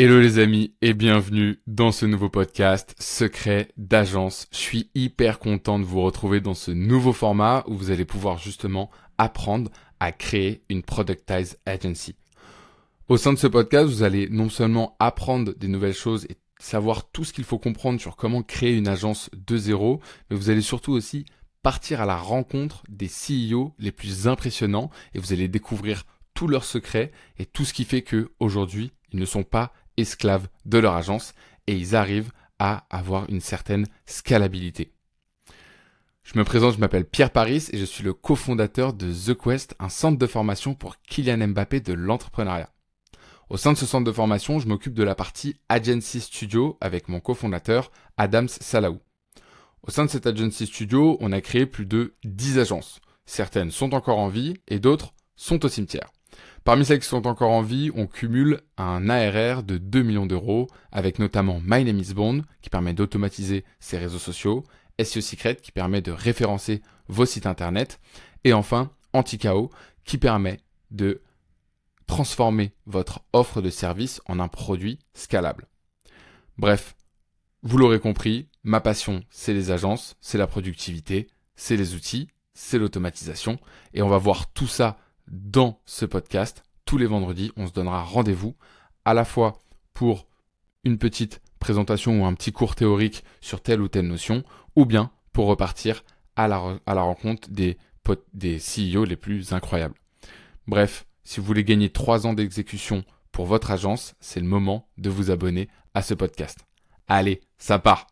Hello les amis et bienvenue dans ce nouveau podcast Secret d'agence. Je suis hyper content de vous retrouver dans ce nouveau format où vous allez pouvoir justement apprendre à créer une productize agency. Au sein de ce podcast, vous allez non seulement apprendre des nouvelles choses et savoir tout ce qu'il faut comprendre sur comment créer une agence de zéro, mais vous allez surtout aussi partir à la rencontre des CEO les plus impressionnants et vous allez découvrir tous leurs secrets et tout ce qui fait que aujourd'hui ils ne sont pas esclaves de leur agence et ils arrivent à avoir une certaine scalabilité. Je me présente, je m'appelle Pierre Paris et je suis le cofondateur de The Quest, un centre de formation pour Kylian Mbappé de l'entrepreneuriat. Au sein de ce centre de formation, je m'occupe de la partie Agency Studio avec mon cofondateur Adams Salaou. Au sein de cette Agency Studio, on a créé plus de 10 agences. Certaines sont encore en vie et d'autres sont au cimetière. Parmi celles qui sont encore en vie, on cumule un ARR de 2 millions d'euros, avec notamment My Name is Bond, qui permet d'automatiser ses réseaux sociaux, SEO Secret, qui permet de référencer vos sites internet, et enfin Anticao, qui permet de transformer votre offre de service en un produit scalable. Bref, vous l'aurez compris, ma passion, c'est les agences, c'est la productivité, c'est les outils, c'est l'automatisation, et on va voir tout ça dans ce podcast. Tous les vendredis, on se donnera rendez-vous à la fois pour une petite présentation ou un petit cours théorique sur telle ou telle notion, ou bien pour repartir à la, rencontre des, des CEO les plus incroyables. Bref, si vous voulez gagner 3 ans d'exécution pour votre agence, c'est le moment de vous abonner à ce podcast. Allez, ça part